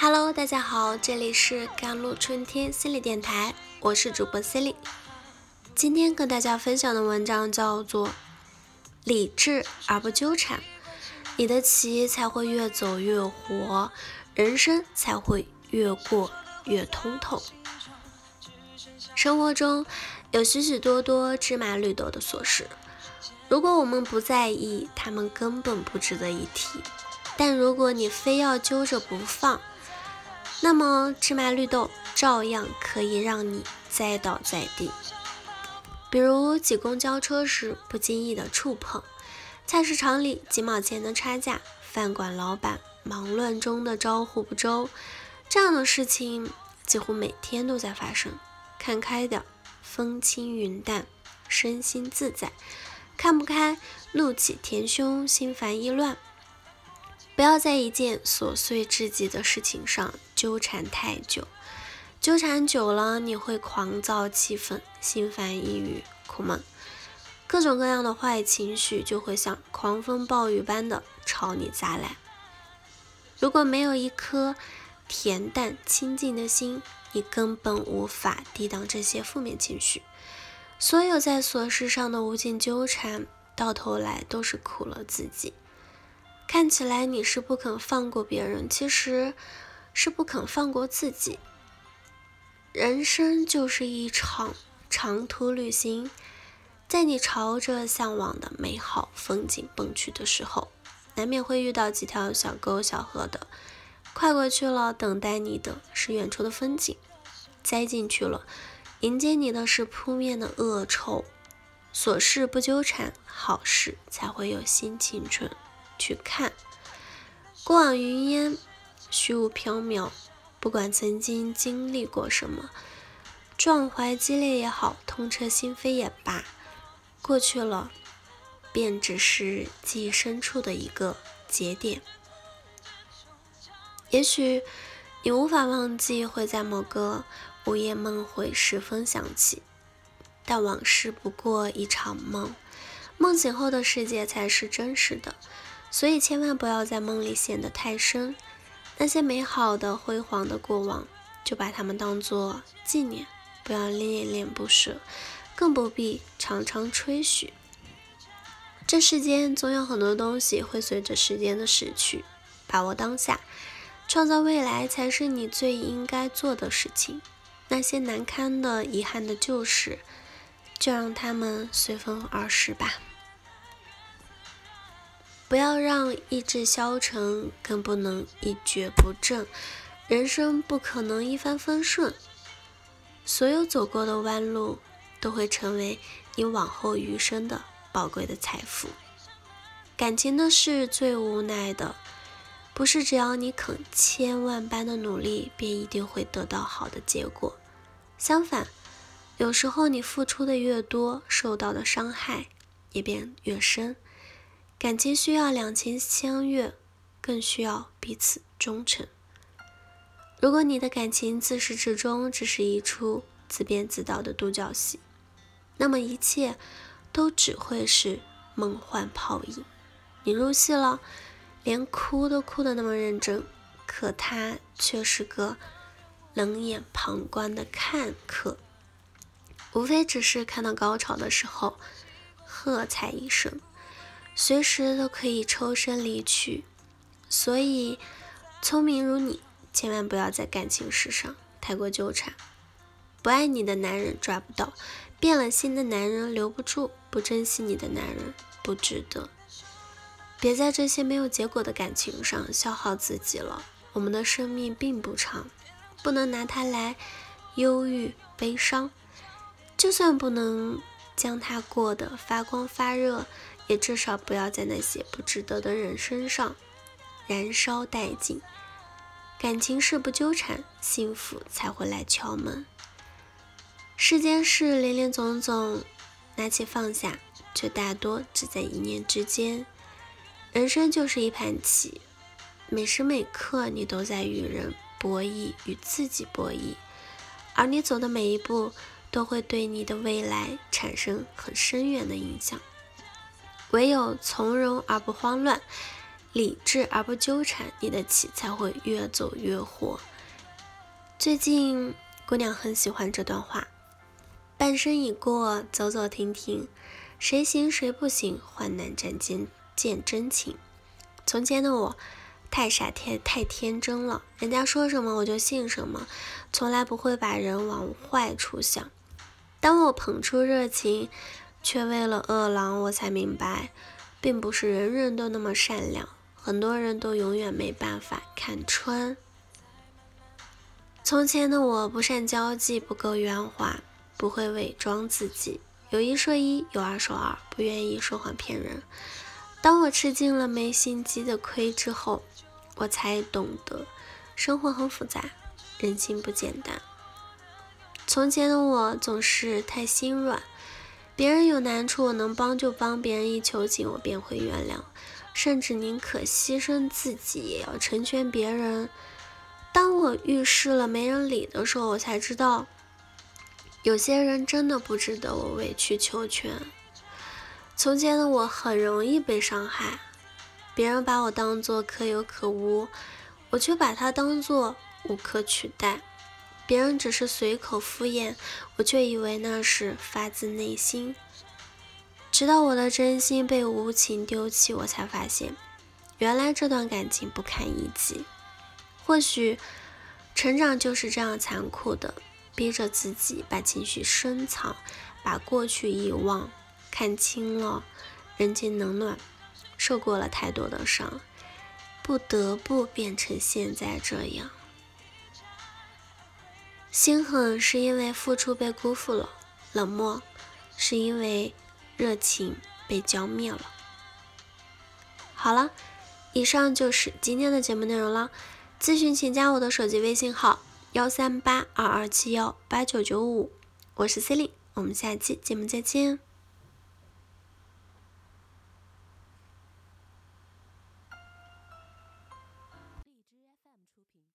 Hello，大家好，这里是甘露春天心理电台，我是主播 c i l y 今天跟大家分享的文章叫做《理智而不纠缠》，你的棋才会越走越活，人生才会越过越通透。生活中有许许多多芝麻绿豆的琐事，如果我们不在意，他们根本不值得一提；但如果你非要揪着不放，那么芝麻绿豆照样可以让你栽倒在地，比如挤公交车时不经意的触碰，菜市场里几毛钱的差价，饭馆老板忙乱中的招呼不周，这样的事情几乎每天都在发生。看开点，风轻云淡，身心自在；看不开，怒气填胸，心烦意乱。不要在一件琐碎至极的事情上纠缠太久，纠缠久了你会狂躁气愤、心烦抑郁、苦闷，各种各样的坏情绪就会像狂风暴雨般的朝你砸来。如果没有一颗恬淡清净的心，你根本无法抵挡这些负面情绪。所有在琐事上的无尽纠缠，到头来都是苦了自己。看起来你是不肯放过别人，其实是不肯放过自己。人生就是一场长途旅行，在你朝着向往的美好风景奔去的时候，难免会遇到几条小沟小河的，跨过去了，等待你的是远处的风景；栽进去了，迎接你的是扑面的恶臭。琐事不纠缠，好事才会有新青春。去看，过往云烟，虚无缥缈。不管曾经经历过什么，壮怀激烈也好，痛彻心扉也罢，过去了，便只是记忆深处的一个节点。也许你无法忘记会在某个午夜梦回时分想起，但往事不过一场梦，梦醒后的世界才是真实的。所以千万不要在梦里陷得太深，那些美好的、辉煌的过往，就把它们当作纪念，不要恋恋不舍，更不必常常吹嘘。这世间总有很多东西会随着时间的逝去，把握当下，创造未来才是你最应该做的事情。那些难堪的、遗憾的旧事，就让它们随风而逝吧。不要让意志消沉，更不能一蹶不振。人生不可能一帆风顺，所有走过的弯路都会成为你往后余生的宝贵的财富。感情的事最无奈的，不是只要你肯千万般的努力，便一定会得到好的结果。相反，有时候你付出的越多，受到的伤害也便越深。感情需要两情相悦，更需要彼此忠诚。如果你的感情自始至终只是一出自编自导的独角戏，那么一切都只会是梦幻泡影。你入戏了，连哭都哭得那么认真，可他却是个冷眼旁观的看客，无非只是看到高潮的时候喝彩一声。随时都可以抽身离去，所以聪明如你，千万不要在感情事上太过纠缠。不爱你的男人抓不到，变了心的男人留不住，不珍惜你的男人不值得。别在这些没有结果的感情上消耗自己了。我们的生命并不长，不能拿它来忧郁悲伤。就算不能将它过得发光发热。也至少不要在那些不值得的人身上燃烧殆尽。感情事不纠缠，幸福才会来敲门。世间事林林总总，拿起放下，却大多只在一念之间。人生就是一盘棋，每时每刻你都在与人博弈，与自己博弈，而你走的每一步，都会对你的未来产生很深远的影响。唯有从容而不慌乱，理智而不纠缠，你的棋才会越走越火。最近姑娘很喜欢这段话：半生已过，走走停停，谁行谁不行，患难斩见见真情。从前的我太傻太太天真了，人家说什么我就信什么，从来不会把人往坏处想。当我捧出热情，却为了饿狼，我才明白，并不是人人都那么善良。很多人都永远没办法看穿。从前的我不善交际，不够圆滑，不会伪装自己，有一说一，有二说二，不愿意说谎骗人。当我吃尽了没心机的亏之后，我才懂得生活很复杂，人心不简单。从前的我总是太心软，别人有难处，我能帮就帮；别人一求情，我便会原谅。甚至宁可牺牲自己，也要成全别人。当我遇事了没人理的时候，我才知道，有些人真的不值得我委曲求全。从前的我很容易被伤害，别人把我当做可有可无，我却把他当做无可取代。别人只是随口敷衍，我却以为那是发自内心。直到我的真心被无情丢弃，我才发现，原来这段感情不堪一击。或许，成长就是这样残酷的，逼着自己把情绪深藏，把过去遗忘，看清了人情冷暖，受过了太多的伤，不得不变成现在这样。心狠是因为付出被辜负了，冷漠是因为。热情被浇灭了。好了，以上就是今天的节目内容了。咨询请加我的手机微信号：幺三八二二七幺八九九五，我是 C e l i n e 我们下期节目再见。